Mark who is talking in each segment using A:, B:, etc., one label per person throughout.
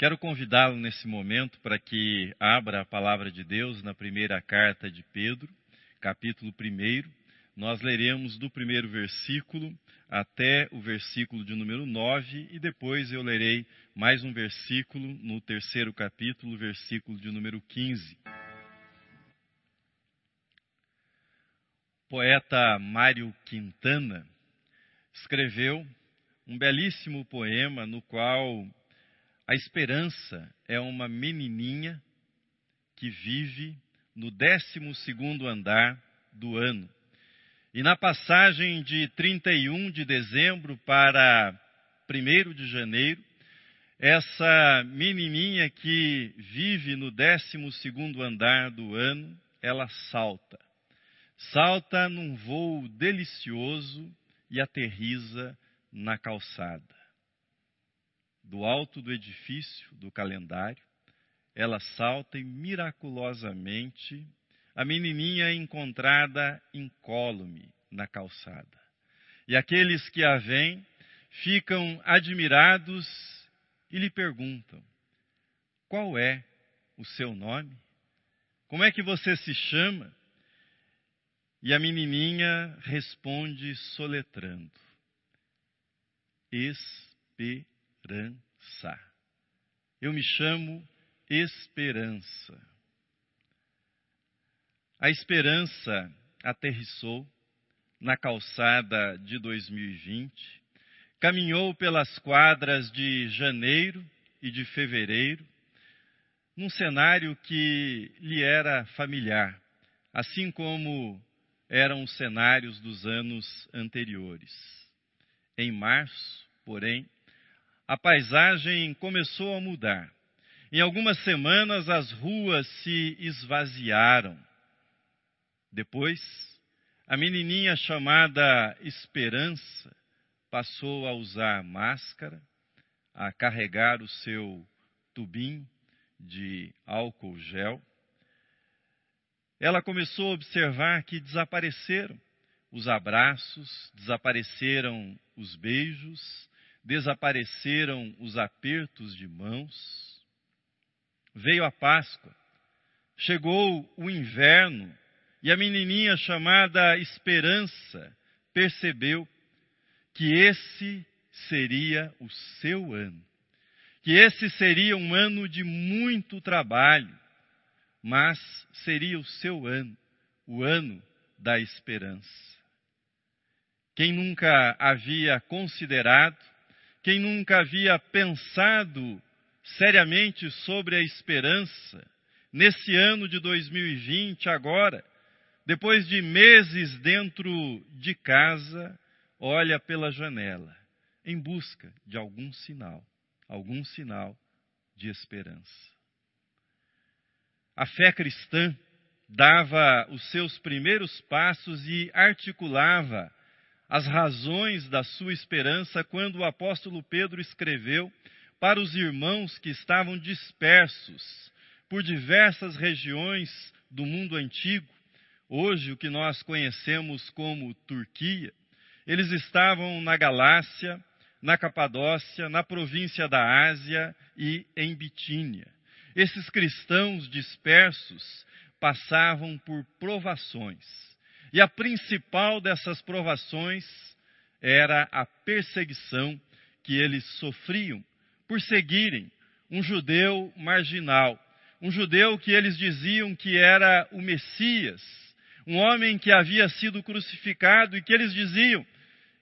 A: Quero convidá-lo nesse momento para que abra a palavra de Deus na primeira carta de Pedro, capítulo 1. Nós leremos do primeiro versículo até o versículo de número 9 e depois eu lerei mais um versículo no terceiro capítulo, versículo de número 15. O poeta Mário Quintana escreveu um belíssimo poema no qual a esperança é uma menininha que vive no 12 andar do ano. E na passagem de 31 de dezembro para 1 de janeiro, essa menininha que vive no 12 andar do ano, ela salta. Salta num voo delicioso e aterriza na calçada do alto do edifício do calendário, ela salta e miraculosamente a menininha é encontrada incólume na calçada. E aqueles que a veem ficam admirados e lhe perguntam: Qual é o seu nome? Como é que você se chama? E a menininha responde soletrando: Esperança esperança. Eu me chamo esperança. A esperança aterrissou na calçada de 2020, caminhou pelas quadras de janeiro e de fevereiro, num cenário que lhe era familiar, assim como eram os cenários dos anos anteriores. Em março, porém, a paisagem começou a mudar. Em algumas semanas as ruas se esvaziaram. Depois, a menininha chamada Esperança passou a usar máscara, a carregar o seu tubinho de álcool gel. Ela começou a observar que desapareceram os abraços, desapareceram os beijos, desapareceram os apertos de mãos, veio a Páscoa, chegou o inverno e a menininha chamada Esperança percebeu que esse seria o seu ano, que esse seria um ano de muito trabalho, mas seria o seu ano, o ano da esperança. Quem nunca havia considerado quem nunca havia pensado seriamente sobre a esperança, nesse ano de 2020, agora, depois de meses dentro de casa, olha pela janela em busca de algum sinal, algum sinal de esperança. A fé cristã dava os seus primeiros passos e articulava as razões da sua esperança quando o apóstolo Pedro escreveu para os irmãos que estavam dispersos por diversas regiões do mundo antigo, hoje o que nós conhecemos como Turquia. Eles estavam na Galácia, na Capadócia, na província da Ásia e em Bitínia. Esses cristãos dispersos passavam por provações e a principal dessas provações era a perseguição que eles sofriam por seguirem um judeu marginal, um judeu que eles diziam que era o Messias, um homem que havia sido crucificado e que eles diziam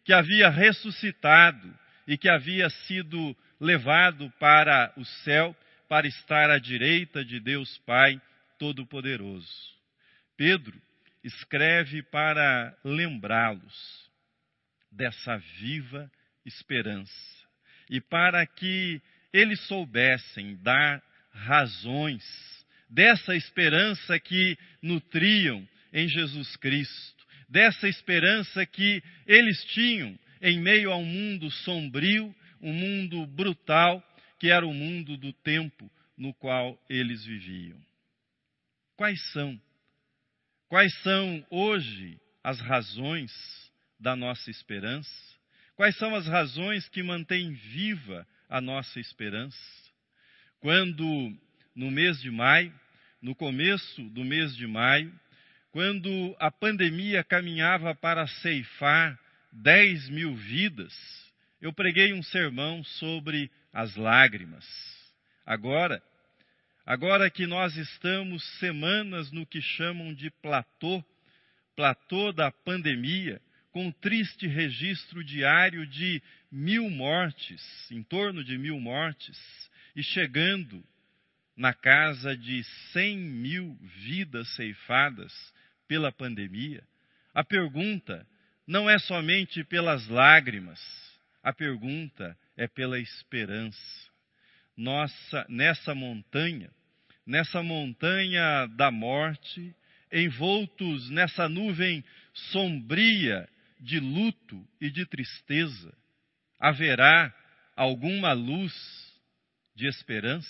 A: que havia ressuscitado e que havia sido levado para o céu para estar à direita de Deus Pai Todo-Poderoso. Pedro escreve para lembrá-los dessa viva esperança e para que eles soubessem dar razões dessa esperança que nutriam em Jesus Cristo, dessa esperança que eles tinham em meio a um mundo sombrio, um mundo brutal, que era o mundo do tempo no qual eles viviam. Quais são Quais são hoje as razões da nossa esperança? Quais são as razões que mantêm viva a nossa esperança? quando no mês de maio, no começo do mês de maio, quando a pandemia caminhava para ceifar 10 mil vidas, eu preguei um sermão sobre as lágrimas. Agora, agora que nós estamos semanas no que chamam de platô, platô da pandemia, com triste registro diário de mil mortes, em torno de mil mortes, e chegando na casa de cem mil vidas ceifadas pela pandemia, a pergunta não é somente pelas lágrimas, a pergunta é pela esperança. Nossa, nessa montanha, nessa montanha da morte, envoltos nessa nuvem sombria de luto e de tristeza, haverá alguma luz de esperança?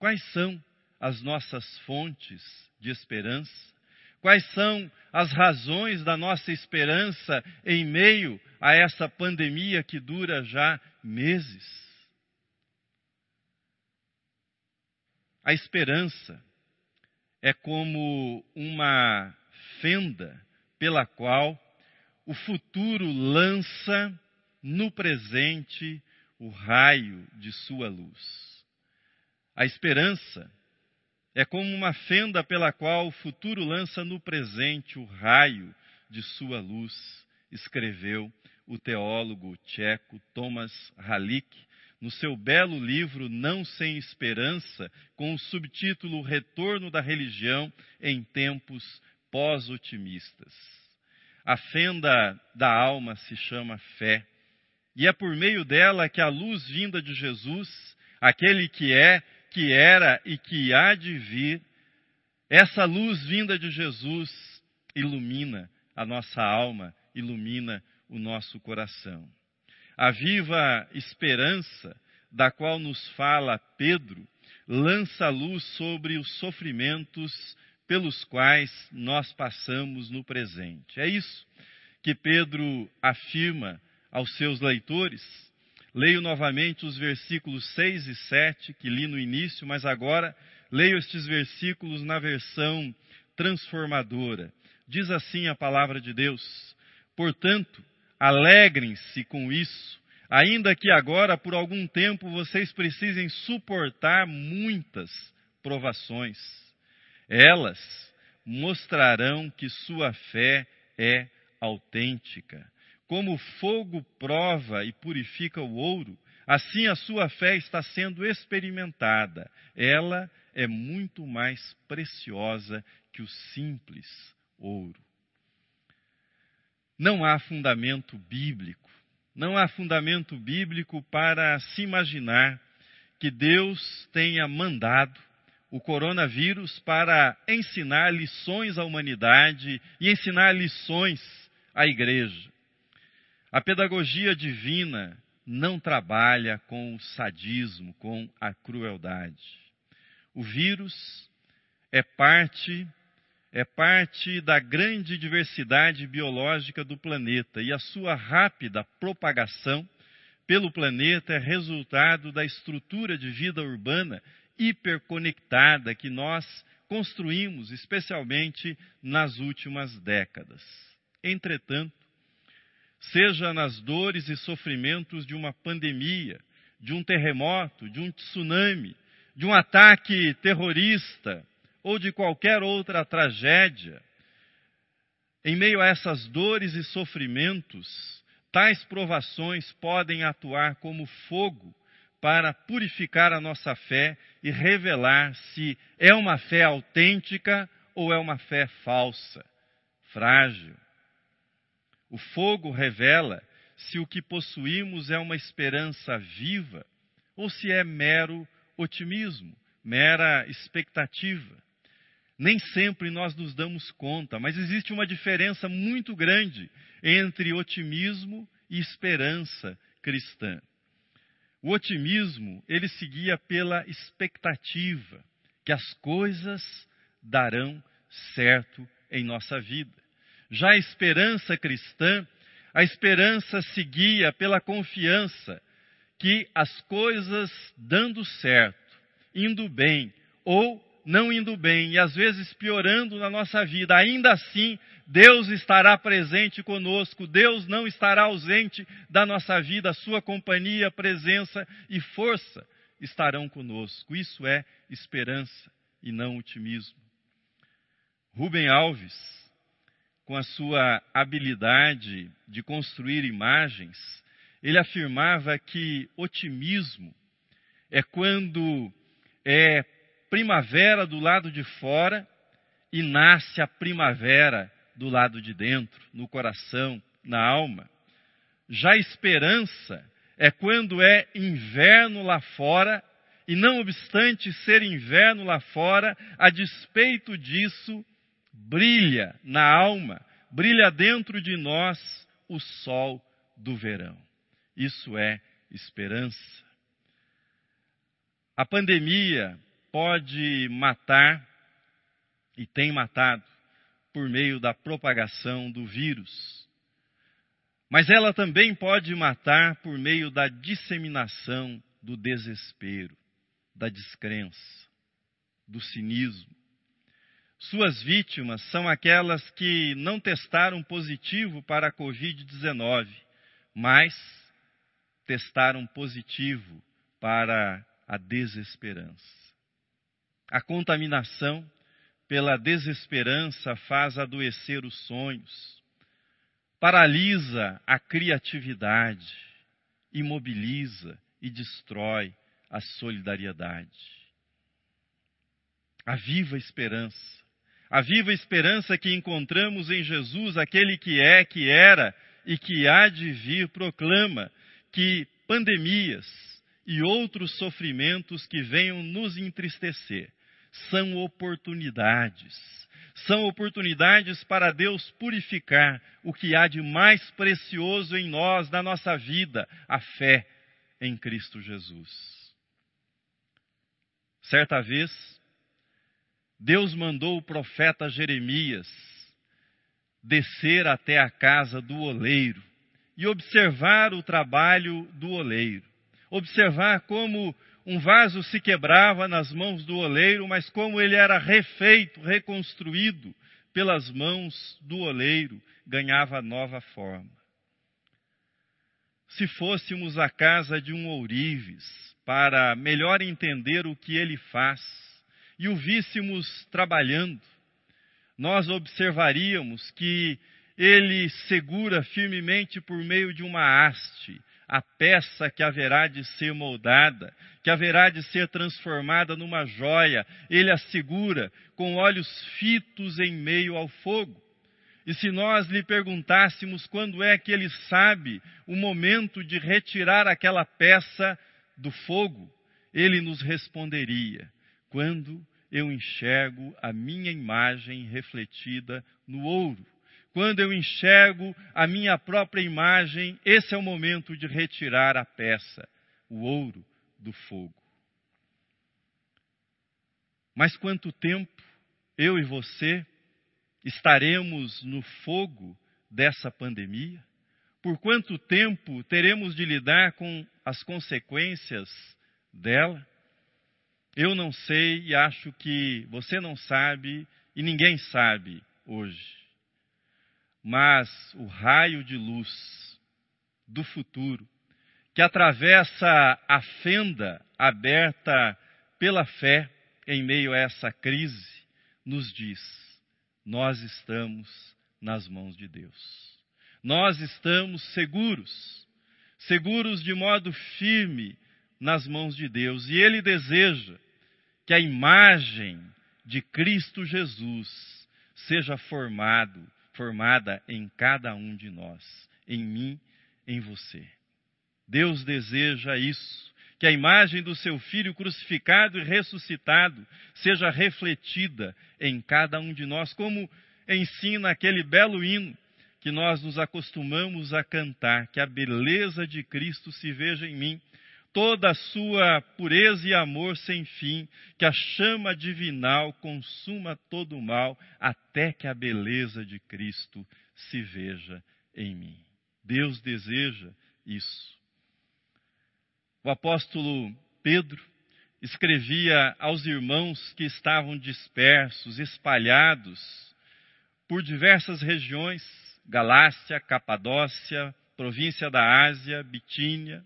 A: Quais são as nossas fontes de esperança? Quais são as razões da nossa esperança em meio a essa pandemia que dura já meses? A esperança é como uma fenda pela qual o futuro lança no presente o raio de sua luz. A esperança é como uma fenda pela qual o futuro lança no presente o raio de sua luz, escreveu o teólogo tcheco Thomas Halik no seu belo livro Não Sem Esperança, com o subtítulo Retorno da Religião em Tempos Pós-Otimistas. A fenda da alma se chama fé, e é por meio dela que a luz vinda de Jesus, aquele que é que era e que há de vir, essa luz vinda de Jesus ilumina a nossa alma, ilumina o nosso coração. A viva esperança da qual nos fala Pedro lança luz sobre os sofrimentos pelos quais nós passamos no presente. É isso que Pedro afirma aos seus leitores Leio novamente os versículos 6 e 7 que li no início, mas agora leio estes versículos na versão transformadora. Diz assim a palavra de Deus: Portanto, alegrem-se com isso, ainda que agora por algum tempo vocês precisem suportar muitas provações. Elas mostrarão que sua fé é autêntica. Como o fogo prova e purifica o ouro, assim a sua fé está sendo experimentada. Ela é muito mais preciosa que o simples ouro. Não há fundamento bíblico, não há fundamento bíblico para se imaginar que Deus tenha mandado o coronavírus para ensinar lições à humanidade e ensinar lições à igreja. A pedagogia divina não trabalha com o sadismo, com a crueldade. O vírus é parte é parte da grande diversidade biológica do planeta e a sua rápida propagação pelo planeta é resultado da estrutura de vida urbana hiperconectada que nós construímos, especialmente nas últimas décadas. Entretanto, seja nas dores e sofrimentos de uma pandemia, de um terremoto, de um tsunami, de um ataque terrorista ou de qualquer outra tragédia, em meio a essas dores e sofrimentos, tais provações podem atuar como fogo para purificar a nossa fé e revelar se é uma fé autêntica ou é uma fé falsa, frágil. O fogo revela se o que possuímos é uma esperança viva ou se é mero otimismo, mera expectativa. Nem sempre nós nos damos conta, mas existe uma diferença muito grande entre otimismo e esperança cristã. O otimismo, ele seguia pela expectativa que as coisas darão certo em nossa vida. Já a esperança cristã, a esperança seguia pela confiança que as coisas dando certo, indo bem ou não indo bem e às vezes piorando na nossa vida, ainda assim Deus estará presente conosco, Deus não estará ausente da nossa vida, sua companhia, presença e força estarão conosco. Isso é esperança e não otimismo. Rubem Alves, com a sua habilidade de construir imagens, ele afirmava que otimismo é quando é primavera do lado de fora e nasce a primavera do lado de dentro, no coração, na alma. Já esperança é quando é inverno lá fora e, não obstante ser inverno lá fora, a despeito disso, brilha na alma, brilha dentro de nós o sol do verão. Isso é esperança. A pandemia pode matar e tem matado por meio da propagação do vírus. Mas ela também pode matar por meio da disseminação do desespero, da descrença, do cinismo. Suas vítimas são aquelas que não testaram positivo para a Covid-19, mas testaram positivo para a desesperança. A contaminação pela desesperança faz adoecer os sonhos, paralisa a criatividade, imobiliza e destrói a solidariedade. A viva esperança, a viva esperança que encontramos em Jesus, aquele que é, que era e que há de vir, proclama que pandemias e outros sofrimentos que venham nos entristecer são oportunidades. São oportunidades para Deus purificar o que há de mais precioso em nós, na nossa vida, a fé em Cristo Jesus. Certa vez, Deus mandou o profeta Jeremias descer até a casa do oleiro e observar o trabalho do oleiro. Observar como um vaso se quebrava nas mãos do oleiro, mas como ele era refeito, reconstruído pelas mãos do oleiro, ganhava nova forma. Se fôssemos à casa de um ourives para melhor entender o que ele faz e o víssemos trabalhando, nós observaríamos que ele segura firmemente por meio de uma haste a peça que haverá de ser moldada, que haverá de ser transformada numa joia, ele a segura com olhos fitos em meio ao fogo. E se nós lhe perguntássemos quando é que ele sabe o momento de retirar aquela peça do fogo, ele nos responderia: quando eu enxergo a minha imagem refletida no ouro. Quando eu enxergo a minha própria imagem, esse é o momento de retirar a peça, o ouro, do fogo. Mas quanto tempo eu e você estaremos no fogo dessa pandemia? Por quanto tempo teremos de lidar com as consequências dela? Eu não sei e acho que você não sabe e ninguém sabe hoje mas o raio de luz do futuro, que atravessa a fenda aberta pela fé em meio a essa crise, nos diz: nós estamos nas mãos de Deus. Nós estamos seguros, seguros de modo firme nas mãos de Deus, e Ele deseja que a imagem de Cristo Jesus seja formado formada em cada um de nós, em mim, em você. Deus deseja isso, que a imagem do seu filho crucificado e ressuscitado seja refletida em cada um de nós, como ensina aquele belo hino que nós nos acostumamos a cantar, que a beleza de Cristo se veja em mim toda a sua pureza e amor sem fim, que a chama divinal consuma todo o mal, até que a beleza de Cristo se veja em mim. Deus deseja isso. o apóstolo Pedro escrevia aos irmãos que estavam dispersos, espalhados por diversas regiões Galácia, Capadócia, província da Ásia, Bitínia.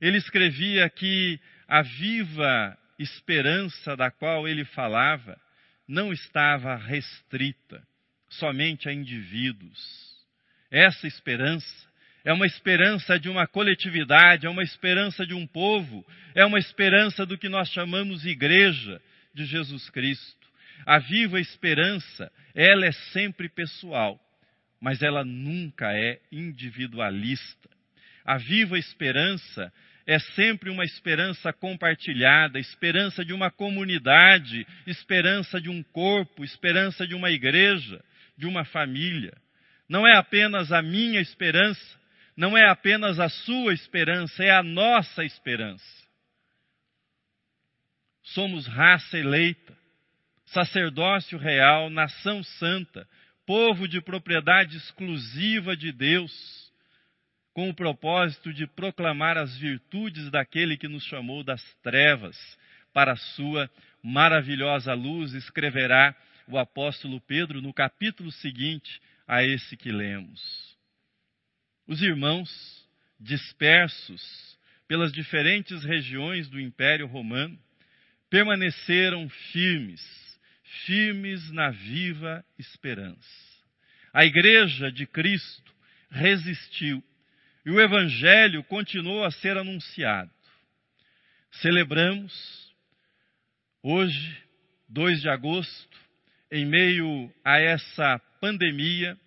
A: Ele escrevia que a viva esperança da qual ele falava não estava restrita somente a indivíduos. Essa esperança é uma esperança de uma coletividade, é uma esperança de um povo, é uma esperança do que nós chamamos igreja de Jesus Cristo. A viva esperança, ela é sempre pessoal, mas ela nunca é individualista. A viva esperança é sempre uma esperança compartilhada, esperança de uma comunidade, esperança de um corpo, esperança de uma igreja, de uma família. Não é apenas a minha esperança, não é apenas a sua esperança, é a nossa esperança. Somos raça eleita, sacerdócio real, nação santa, povo de propriedade exclusiva de Deus, com o propósito de proclamar as virtudes daquele que nos chamou das trevas para a sua maravilhosa luz, escreverá o apóstolo Pedro no capítulo seguinte a esse que lemos. Os irmãos, dispersos pelas diferentes regiões do Império Romano, permaneceram firmes, firmes na viva esperança. A Igreja de Cristo resistiu e o Evangelho continuou a ser anunciado. Celebramos hoje, 2 de agosto, em meio a essa pandemia,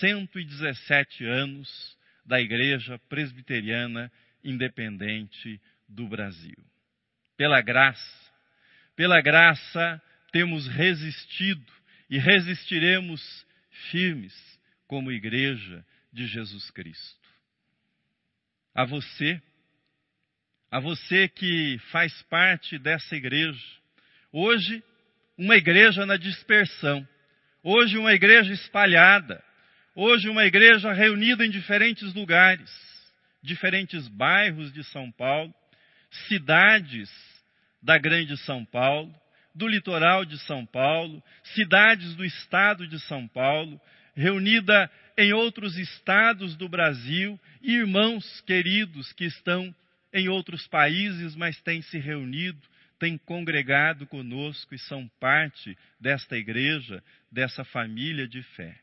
A: 117 anos da Igreja Presbiteriana Independente do Brasil. Pela graça, pela graça temos resistido e resistiremos firmes como Igreja de Jesus Cristo. A você, a você que faz parte dessa igreja, hoje uma igreja na dispersão, hoje uma igreja espalhada, Hoje, uma igreja reunida em diferentes lugares, diferentes bairros de São Paulo, cidades da Grande São Paulo, do litoral de São Paulo, cidades do estado de São Paulo, reunida em outros estados do Brasil, e irmãos queridos que estão em outros países, mas têm se reunido, têm congregado conosco e são parte desta igreja, dessa família de fé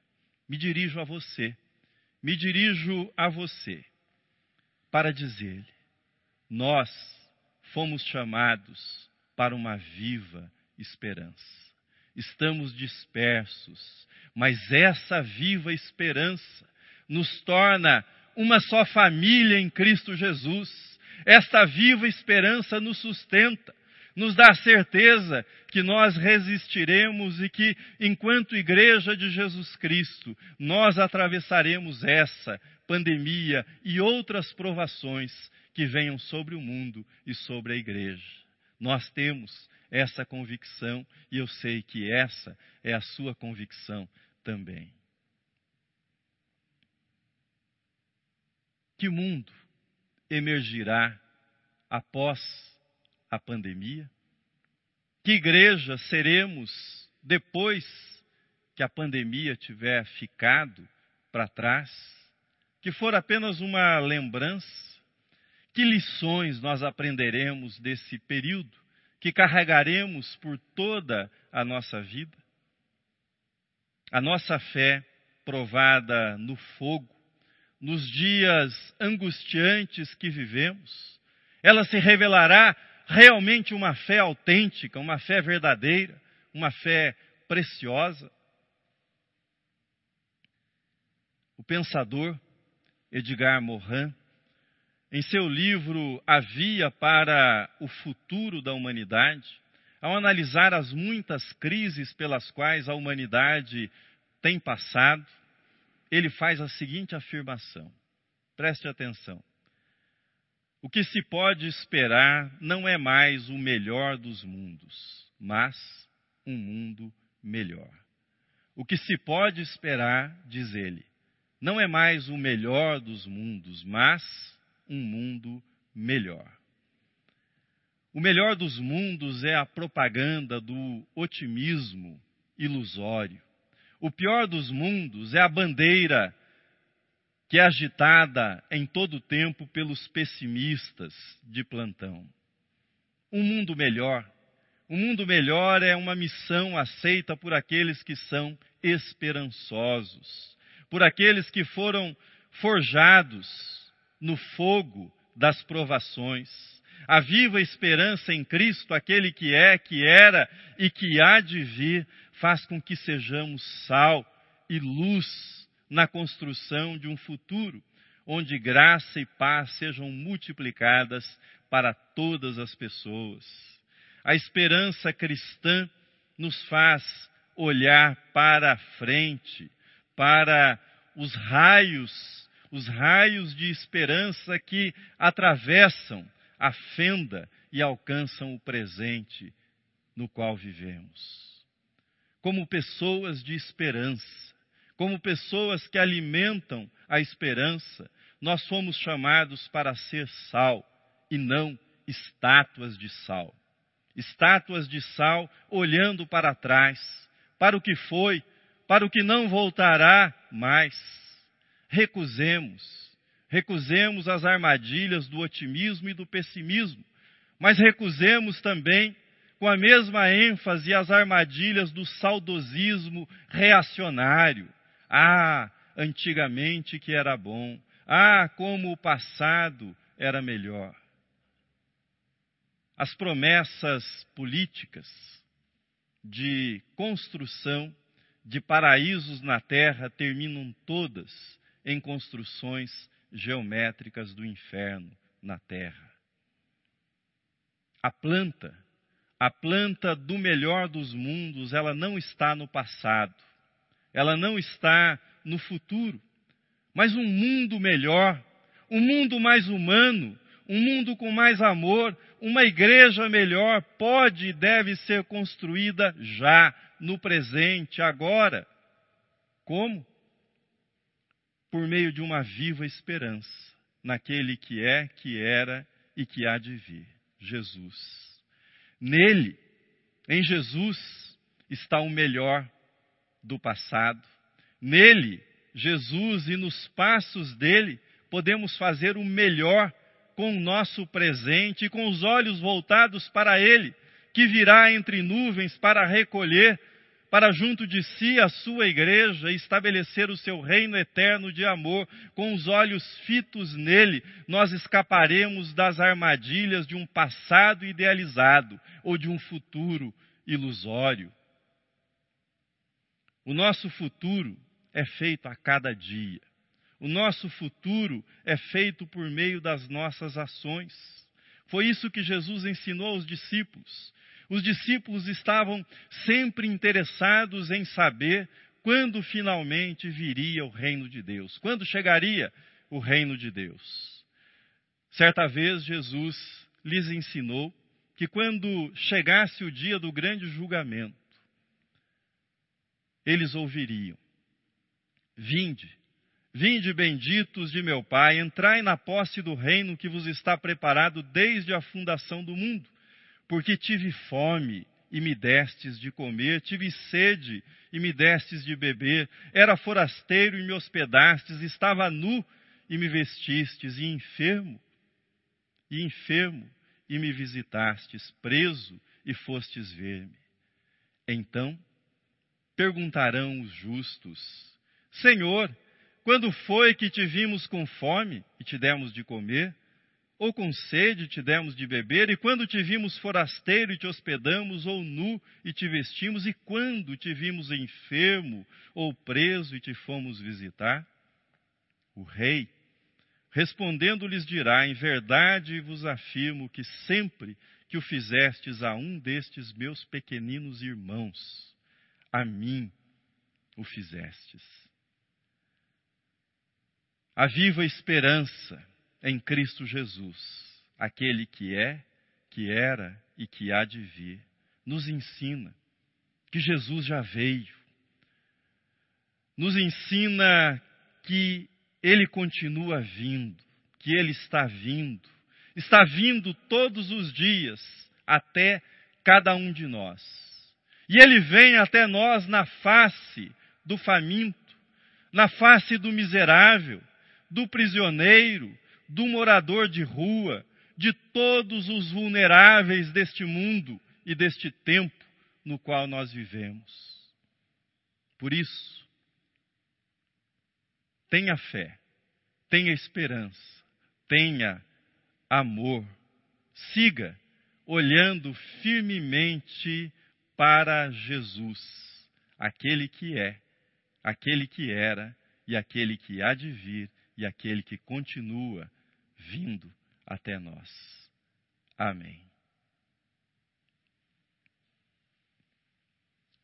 A: me dirijo a você, me dirijo a você para dizer-lhe: nós fomos chamados para uma viva esperança. Estamos dispersos, mas essa viva esperança nos torna uma só família em Cristo Jesus. Esta viva esperança nos sustenta, nos dá a certeza que nós resistiremos e que, enquanto Igreja de Jesus Cristo, nós atravessaremos essa pandemia e outras provações que venham sobre o mundo e sobre a Igreja. Nós temos essa convicção e eu sei que essa é a sua convicção também. Que mundo emergirá após a pandemia? Que igreja seremos depois que a pandemia tiver ficado para trás? Que for apenas uma lembrança? Que lições nós aprenderemos desse período que carregaremos por toda a nossa vida? A nossa fé provada no fogo, nos dias angustiantes que vivemos, ela se revelará realmente uma fé autêntica, uma fé verdadeira, uma fé preciosa. O pensador Edgar Morin, em seu livro A Via para o Futuro da Humanidade, ao analisar as muitas crises pelas quais a humanidade tem passado, ele faz a seguinte afirmação. Preste atenção. O que se pode esperar não é mais o melhor dos mundos, mas um mundo melhor. O que se pode esperar, diz ele, não é mais o melhor dos mundos, mas um mundo melhor. O melhor dos mundos é a propaganda do otimismo ilusório. O pior dos mundos é a bandeira que é agitada em todo o tempo pelos pessimistas de plantão. Um mundo melhor. Um mundo melhor é uma missão aceita por aqueles que são esperançosos, por aqueles que foram forjados no fogo das provações. A viva esperança em Cristo, aquele que é, que era e que há de vir, faz com que sejamos sal e luz na construção de um futuro onde graça e paz sejam multiplicadas para todas as pessoas. A esperança cristã nos faz olhar para a frente, para os raios, os raios de esperança que atravessam a fenda e alcançam o presente no qual vivemos. Como pessoas de esperança, como pessoas que alimentam a esperança, nós fomos chamados para ser sal e não estátuas de sal. Estátuas de sal olhando para trás, para o que foi, para o que não voltará mais. Recusemos, recusemos as armadilhas do otimismo e do pessimismo, mas recusemos também com a mesma ênfase as armadilhas do saudosismo reacionário. Ah, antigamente que era bom. Ah, como o passado era melhor. As promessas políticas de construção de paraísos na terra terminam todas em construções geométricas do inferno na terra. A planta, a planta do melhor dos mundos, ela não está no passado, ela não está no futuro, mas um mundo melhor, um mundo mais humano, um mundo com mais amor, uma igreja melhor pode e deve ser construída já, no presente, agora. Como? Por meio de uma viva esperança naquele que é, que era e que há de vir, Jesus. Nele, em Jesus, está o melhor do passado. Nele, Jesus, e nos passos dele, podemos fazer o melhor com o nosso presente e com os olhos voltados para Ele, que virá entre nuvens para recolher para junto de si a sua igreja e estabelecer o seu reino eterno de amor, com os olhos fitos nele, nós escaparemos das armadilhas de um passado idealizado ou de um futuro ilusório. O nosso futuro é feito a cada dia. O nosso futuro é feito por meio das nossas ações. Foi isso que Jesus ensinou aos discípulos. Os discípulos estavam sempre interessados em saber quando finalmente viria o reino de Deus, quando chegaria o reino de Deus. Certa vez Jesus lhes ensinou que quando chegasse o dia do grande julgamento, eles ouviriam: Vinde, Vinde benditos de meu Pai, entrai na posse do reino que vos está preparado desde a fundação do mundo. Porque tive fome e me destes de comer, tive sede e me destes de beber, era forasteiro e me hospedastes, estava nu e me vestistes, e enfermo, e enfermo e me visitastes, preso e fostes ver-me. Então perguntarão os justos: Senhor, quando foi que te vimos com fome e te demos de comer? Ou com sede te demos de beber? E quando te vimos forasteiro e te hospedamos? Ou nu e te vestimos? E quando te vimos enfermo ou preso e te fomos visitar? O rei, respondendo, lhes dirá: Em verdade vos afirmo que sempre que o fizestes a um destes meus pequeninos irmãos, a mim o fizestes a viva esperança em Cristo Jesus, aquele que é, que era e que há de vir, nos ensina que Jesus já veio, nos ensina que ele continua vindo, que ele está vindo, está vindo todos os dias até cada um de nós. E ele vem até nós na face do faminto, na face do miserável, do prisioneiro, do morador de rua, de todos os vulneráveis deste mundo e deste tempo no qual nós vivemos. Por isso, tenha fé, tenha esperança, tenha amor, siga olhando firmemente para Jesus, aquele que é, aquele que era e aquele que há de vir e aquele que continua vindo até nós. Amém.